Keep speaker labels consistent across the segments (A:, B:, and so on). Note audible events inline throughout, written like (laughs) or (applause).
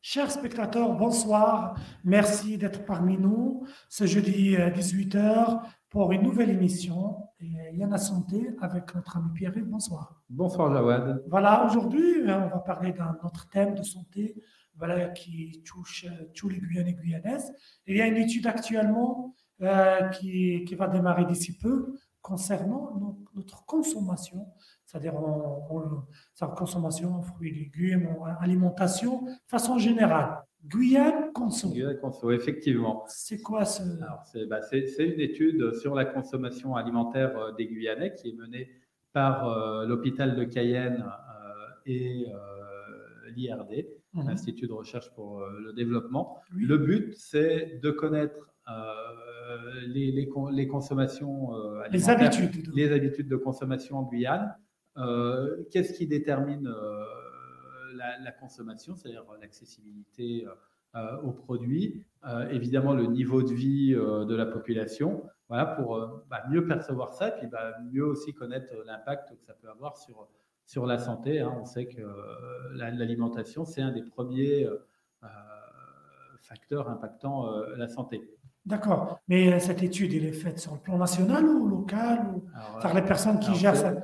A: Chers spectateurs, bonsoir. Merci d'être parmi nous ce jeudi 18h pour une nouvelle émission. Et Yana Santé avec notre ami Pierre. Bonsoir.
B: Bonsoir Jawad.
A: Voilà, aujourd'hui, on va parler d'un autre thème de santé voilà, qui touche tous les Guyanais et Guyanaises. Il y a une étude actuellement euh, qui, qui, va démarrer d'ici peu concernant notre consommation, c'est-à-dire sa consommation, fruits légumes, alimentation, de façon générale. Guyane conso.
B: Guyane conso, effectivement.
A: C'est quoi ce
B: bah, C'est une étude sur la consommation alimentaire euh, des Guyanais qui est menée par euh, l'hôpital de Cayenne et l'IRD, mhm. l'Institut de recherche pour le développement. Le but, c'est de connaître les, les, les, consommations
A: euh, les habitudes,
B: les habitudes de consommation en Guyane. Euh, qu'est-ce qui détermine euh, la, consommation, c'est-à-dire l'accessibilité aux produits, évidemment le niveau de vie de la population, voilà, pour bah, mieux percevoir ça, et puis bah, mieux aussi connaître l'impact que ça peut avoir sur, sur la santé. Hein. On sait que l'alimentation, c'est un des premiers facteurs impactant la santé.
A: D'accord. Mais euh, cette étude, elle est faite sur le plan national ou local ou... par les personnes qui gèrent ça?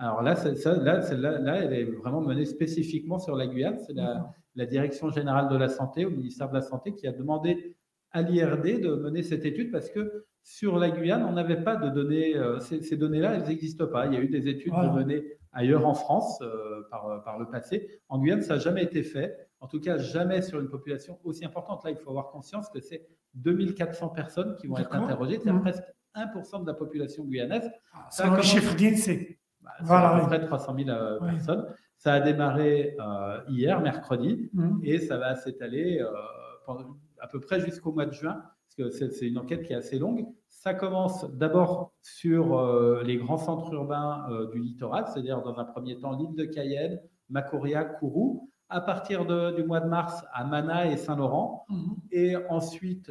B: Alors là, ça, là, là, elle est vraiment menée spécifiquement sur la Guyane. C'est la, la, Direction générale de la santé au ministère de la Santé qui a demandé à l'IRD de mener cette étude parce que sur la Guyane, on n'avait pas de données. Euh, ces, données-là, elles n'existent pas. Il y a eu des études menées ailleurs en France euh, par, par le passé. En Guyane, ça n'a jamais été fait. En tout cas, jamais sur une population aussi importante. Là, il faut avoir conscience que c'est 2400 personnes qui vont être interrogées, c'est mmh. presque 1% de la population guyanaise.
A: Ah, c'est un chiffre d'INSEE.
B: Bah, voilà, à peu près 300 000 euh, personnes. Ça a démarré euh, hier, mercredi, mmh. et ça va s'étaler euh, à peu près jusqu'au mois de juin, parce que c'est une enquête qui est assez longue. Ça commence d'abord sur les grands centres urbains du littoral, c'est-à-dire dans un premier temps l'île de Cayenne, Macoria, Kourou à partir du mois de mars à Mana et Saint-Laurent. Mhm. Et ensuite,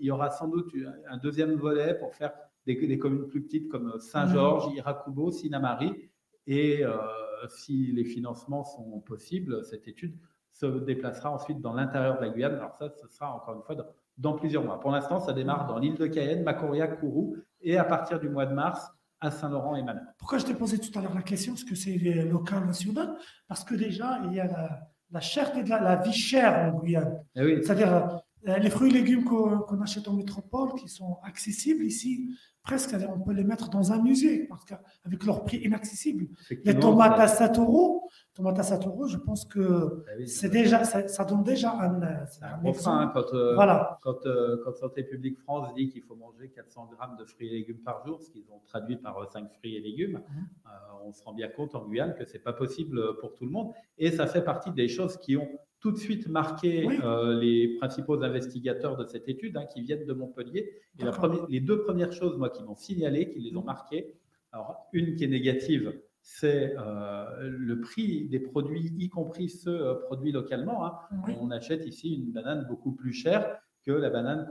B: il y aura sans doute un deuxième volet pour faire des, communes plus petites comme Saint-Georges, mhm. Irakubo, Sinamari. Et euh, si les financements sont possibles, cette étude se déplacera ensuite dans l'intérieur de la Guyane. Alors ça, ce sera encore une fois dans, plusieurs mois. Pour l'instant, ça démarre dans l'île de Cayenne, Macoria, Kourou. Et à partir du mois de mars, à Saint-Laurent et Manon.
A: Pourquoi je t'ai posé tout à l'heure la question? Est-ce que c'est local, national Parce que déjà, il y a la, la cherté de la, vie chère en Guyane.
B: Eh
A: C'est-à-dire euh, les fruits et légumes qu'on achète en métropole, qui sont accessibles ici, presque on peut les mettre dans un musée, parce qu'avec leur prix inaccessible. Les tomates à 7 euros, tomates à 7 euros, je pense que eh c'est déjà, ça, donne déjà un,
B: un, hein, quand, euh, voilà. quand, euh, quand, Santé publique France dit qu'il faut manger 400 grammes de fruits et légumes par jour, ce qu'ils ont traduit par 5 fruits et légumes, mhm. on se rend bien compte en Guyane que c'est pas possible pour tout le monde. Et ça fait partie des choses qui ont tout de suite marqué euh, les principaux investigateurs de cette étude hein, qui viennent de Montpellier. Et la première, les deux premières choses, moi, qui m'ont signalé, qui les ont marquées, alors une qui est négative, c'est euh, le prix des produits, y compris ceux euh, produits localement. Hein. On achète ici une banane beaucoup plus chère que la banane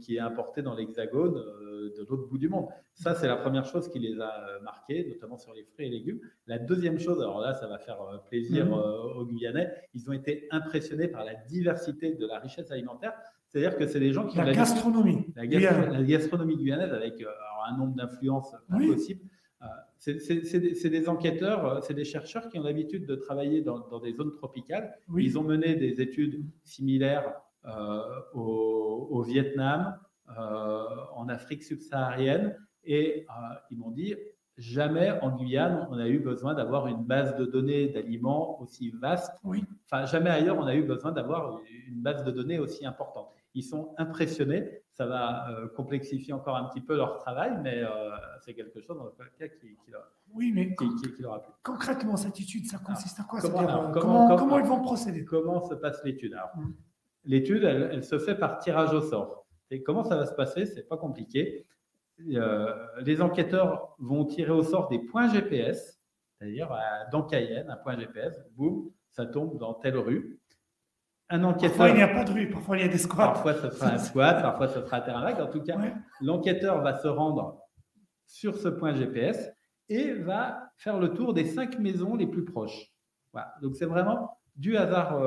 B: qui est importée dans l'Hexagone euh, de l'autre bout du monde. Ça, c'est la première chose qui les a euh, marqués, notamment sur les fruits et légumes. La deuxième chose, alors là, ça va faire euh, plaisir mmh. aux Guyanais, ils ont été impressionnés par la diversité de la richesse alimentaire. C'est-à-dire que c'est des gens qui
A: la gastronomie,
B: la, la, gastronomie guyanaise avec un nombre d'influences impossible. C'est des, enquêteurs, c'est des chercheurs qui ont l'habitude de travailler dans, des zones tropicales. Ils ont mené des études similaires euh, au, Vietnam, euh, en Afrique subsaharienne, et euh, ils m'ont dit jamais en Guyane on a eu besoin d'avoir une base de données d'aliments aussi vaste.
A: Oui.
B: Enfin, jamais ailleurs on a eu besoin d'avoir une base de données aussi importante. Ils sont impressionnés. Ça va complexifier encore un petit peu leur travail, mais c'est quelque chose dans le cas qui, leur,
A: oui, mais
B: qui, qui, leur a plu.
A: Concrètement, cette étude, ça consiste à quoi
B: comment,
A: comment, comment, ils vont procéder?
B: Comment se passe l'étude? Hum. L'étude, elle, se fait par tirage au sort. Et comment ça va se passer C'est pas compliqué. Euh, les enquêteurs vont tirer au sort des points GPS, c'est-à-dire euh, dans Cayenne, un point GPS, boum, ça tombe dans telle rue.
A: Un enquêteur. Parfois, il n'y a pas de rue, parfois, il y a des squats.
B: Parfois, ce sera un squat, parfois, ce sera un terrain vague. En tout cas, l'enquêteur va se rendre sur ce point GPS et va faire le tour des cinq maisons les plus proches. Voilà. Donc, c'est vraiment du hasard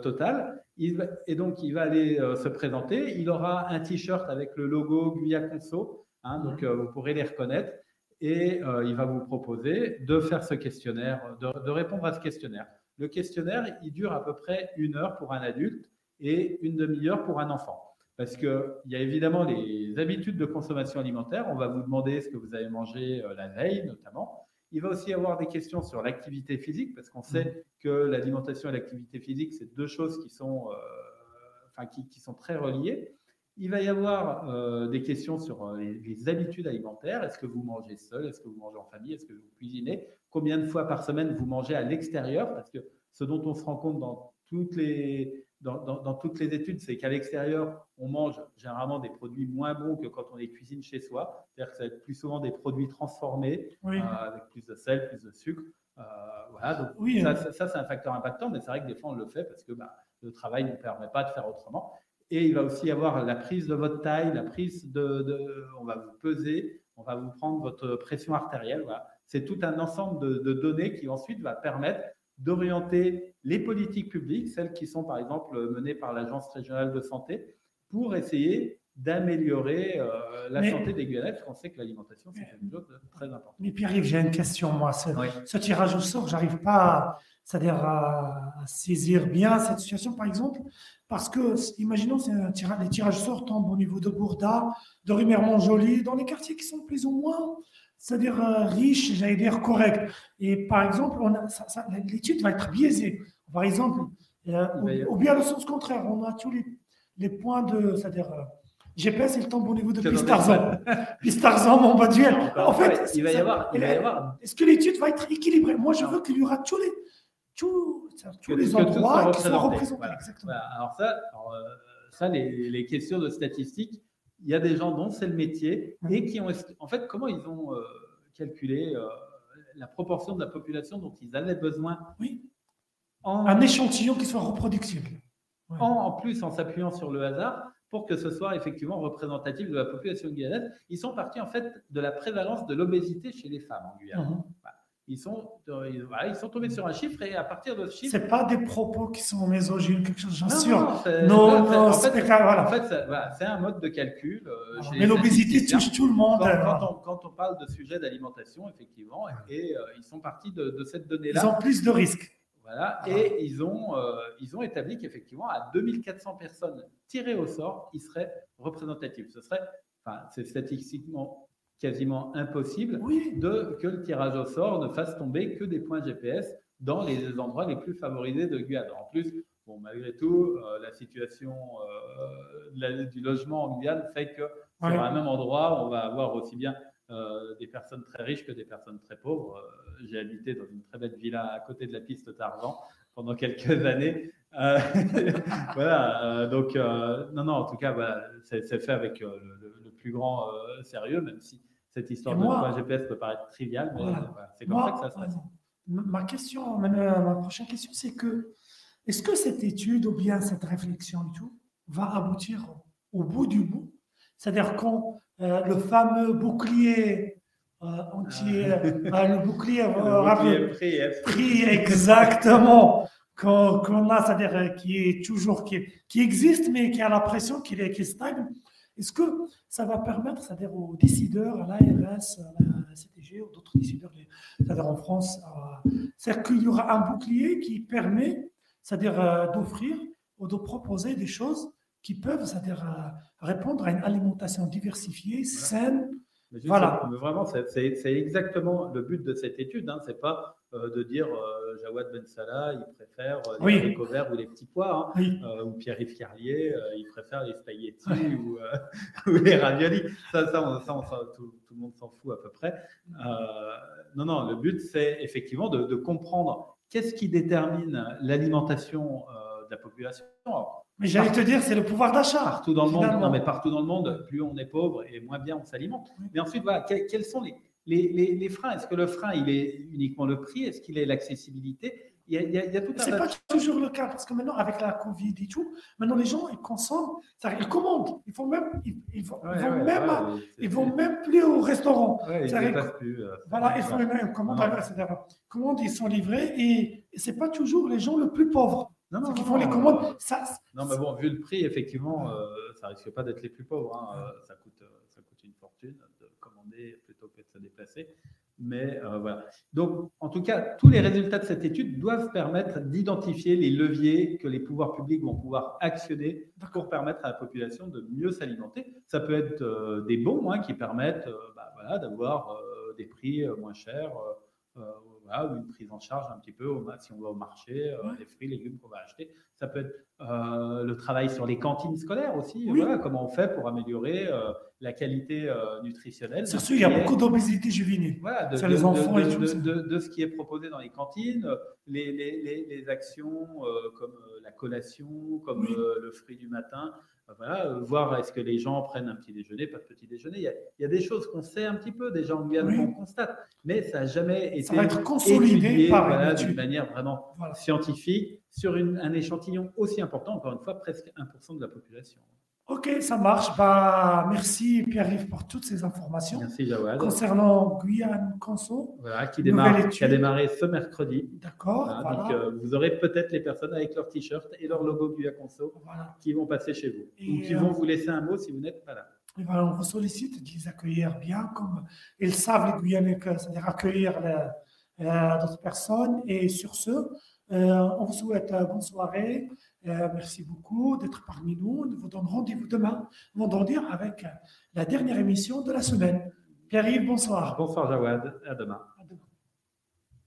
B: total. Et donc, il va aller se présenter. Il aura un t-shirt avec le logo Guya Conso. Hein, donc, vous pourrez les reconnaître. Et il va vous proposer de faire ce questionnaire, de répondre à ce questionnaire. Le questionnaire, il dure à peu près une heure pour un adulte et une demi-heure pour un enfant. Parce qu'il y a évidemment les habitudes de consommation alimentaire. On va vous demander ce que vous avez mangé euh, la veille, notamment. Il va aussi y avoir des questions sur l'activité physique, parce qu'on sait mmh. que l'alimentation et l'activité physique, c'est deux choses qui sont, euh, enfin, qui, sont très reliées. Il va y avoir euh, des questions sur les, les habitudes alimentaires. Est-ce que vous mangez seul? Est-ce que vous mangez en famille? Est-ce que vous cuisinez? Combien de fois par semaine vous mangez à l'extérieur? Parce que ce dont on se rend compte dans toutes les, dans, toutes les études, c'est qu'à l'extérieur, on mange généralement des produits moins bons que quand on les cuisine chez soi. C'est-à-dire que ça va être plus souvent des produits transformés, euh, avec plus de sel, plus de sucre. Euh, voilà, donc oui, ça, ça, c'est un facteur impactant, mais c'est vrai que des fois, on le fait parce que bah, le travail ne permet pas de faire autrement. Et il va aussi y avoir la prise de votre taille, la prise de, on va vous peser, on va vous prendre votre pression artérielle. Voilà. C'est tout un ensemble de, de données qui ensuite va permettre d'orienter les politiques publiques, celles qui sont par exemple menées par l'Agence régionale de santé, pour essayer d'améliorer euh, la santé des Guyanais, parce qu'on sait que l'alimentation, c'est quelque chose de très important.
A: Mais Pierre-Yves, j'ai une question, moi. Ce, tirage au sort, j'arrive pas c'est-à-dire à, saisir bien cette situation, par exemple, parce que, imaginons, c'est un tirage, les tirages au sort tombent au niveau de Bourda, de Rimermont-Joly, dans les quartiers qui sont plus ou moins c'est-à-dire euh, riche, j'allais dire correct. Et par exemple, l'étude va être biaisée. Par exemple, euh, ou, bien le sens contraire, on a tous les, les points de, c'est-à-dire euh, GPS, il tombe au niveau de Pistarzan. Pistarzan, (laughs) mon bas duel. En fait,
B: il va y avoir. Y avoir...
A: Est-ce que l'étude va être équilibrée? Moi, je veux qu'il y aura tous les, tous, tous les endroits qui soient représentés.
B: Exactement. Alors ça, ça les, les questions de statistiques il y a des gens dont c'est le métier et qui ont, en fait, comment ils ont euh, calculé euh, la proportion de la population dont ils avaient besoin
A: Oui. Un échantillon qui soit reproductible.
B: En, plus, en s'appuyant sur le hasard, pour que ce soit effectivement représentatif de la population guyanaise, ils sont partis en fait de la prévalence de l'obésité chez les femmes en Guyane. Mhm ils sont, euh, ils, sont tombés sur un chiffre et à partir de ce chiffre.
A: C'est pas des propos qui sont mésogynes, quelque chose, j'en suis Non,
B: non, en fait, en fait c'est un mode de calcul.
A: Euh, mais l'obésité touche tout le monde.
B: Quand, on, parle de sujet d'alimentation, effectivement, et, euh, ils sont partis de, cette donnée-là.
A: Ils ont plus de risques.
B: Voilà, et ils ont, ils ont établi qu'effectivement, à 2400 personnes tirées au sort, ils seraient représentatifs. Ce serait, enfin, c'est statistiquement quasiment impossible de, que le tirage au sort ne fasse tomber que des points GPS dans les endroits les plus favorisés de Guyane. En plus, bon, malgré tout, euh, la situation euh, du logement en Guyane fait que sur un même endroit, on va avoir aussi bien euh, des personnes très riches que des personnes très pauvres. J'ai habité dans une très belle villa à côté de la piste Tarzan pendant quelques (laughs) années. (laughs) voilà, donc non, non, en tout cas, c'est fait avec le, le, plus grand sérieux, même si cette histoire de moi, GPS peut paraître triviale, mais c'est comme ça que ça se passe.
A: Ma question, ma, prochaine question, c'est que est-ce que cette étude ou bien cette réflexion et tout va aboutir au bout du bout? C'est-à-dire quand euh, le fameux bouclier euh, entier, ah. euh, le bouclier, (laughs)
B: le
A: prix, exactement, qu'on a, c'est-à-dire qui est toujours, qui, qui, existe, mais qui a l'impression qu'il qui stagne, est-ce que ça va permettre, c'est-à-dire aux décideurs, à l'ARS, à la CTG, ou d'autres décideurs, c'est-à-dire en France, c'est-à-dire qu'il y aura un bouclier qui permet, c'est-à-dire euh, d'offrir ou de proposer des choses qui peuvent, c'est-à-dire euh, répondre à une alimentation diversifiée, saine, voilà.
B: vraiment, c'est exactement le but de cette étude. Hein. C'est pas euh, de dire euh, Jawad Ben Salah, il préfère euh, les haricots verts ou les petits pois, hein. ou Pierre-Yves Carlier, il préfère les spaghettis (laughs) (laughs) ou, les raviolis. Ça, ça, tout, le monde s'en fout à peu près. non, non, le but, c'est effectivement de, de comprendre qu'est-ce qui détermine l'alimentation la population.
A: Mais j'allais te dire, c'est le pouvoir d'achat.
B: Partout dans le monde, non, mais partout dans le monde, plus on est pauvre et moins bien on s'alimente. Mais ensuite, voilà, quels sont les, les, les, freins? Est-ce que le frein, il est uniquement le prix? Est-ce qu'il est l'accessibilité? Il y a, tout
A: C'est pas toujours le cas parce que maintenant, avec la Covid et tout, maintenant les gens ils consomment, ils commandent. Ils vont même, ils, vont, même, ils vont même plus au restaurant.
B: ils ne plus. Euh,
A: voilà, ils font une, commande, etc. Commande, ils sont livrés et, et c'est pas toujours les gens les plus pauvres. Non, non, qui font les commandes. Ça,
B: non, mais bon, vu le prix, effectivement, euh, ça risque pas d'être les plus pauvres. Hein. Euh, ça, coûte, ça coûte une fortune de commander plutôt que de se déplacer. Mais euh, voilà. Donc, en tout cas, tous les résultats de cette étude doivent permettre d'identifier les leviers que les pouvoirs publics vont pouvoir actionner pour permettre à la population de mieux s'alimenter. Ça peut être euh, des bons hein, qui permettent euh, bah, voilà, d'avoir des prix moins chers ou une prise en charge un petit peu si on va au marché, les fruits, légumes qu'on va acheter. Ça peut être le travail sur les cantines scolaires aussi. Voilà, comment on fait pour améliorer la qualité euh, nutritionnelle.
A: C'est sûr, il y a beaucoup d'obésité juvénile.
B: Voilà, de, les enfants et tout de, ce qui est proposé dans les cantines, les, les, les, actions euh, comme euh, la collation, comme le fruit du matin. Voilà, voir est-ce que les gens prennent un petit déjeuner, pas de petit déjeuner. Il y a, des choses qu'on sait un petit peu déjà en Guyane, qu'on constate, mais ça n'a jamais été
A: ça va être consolidé
B: par d'une manière vraiment scientifique sur un échantillon aussi important, encore une fois, presque 1% de la population.
A: Ok, ça marche. Bah, merci Pierre-Yves pour toutes ces informations.
B: Merci Jawad.
A: Concernant Guyane Conso.
B: Voilà, qui, démarre, qui a démarré ce mercredi.
A: D'accord.
B: Donc euh, vous aurez peut-être les personnes avec leur t-shirt et leur logo Guyane Conso qui vont passer chez vous. ou qui vont euh, vous laisser un mot si vous n'êtes pas là.
A: Et voilà, on vous sollicite de les accueillir bien comme ils savent les Guyanais, c'est-à-dire accueillir euh, d'autres personnes. Et sur ce, on vous souhaite bonne soirée. Euh, merci beaucoup d'être parmi nous. Nous vous donnons rendez-vous demain, vendredi, avec la dernière émission de la semaine. Pierre-Yves, bonsoir.
B: Bonsoir Jawad, à demain. À demain.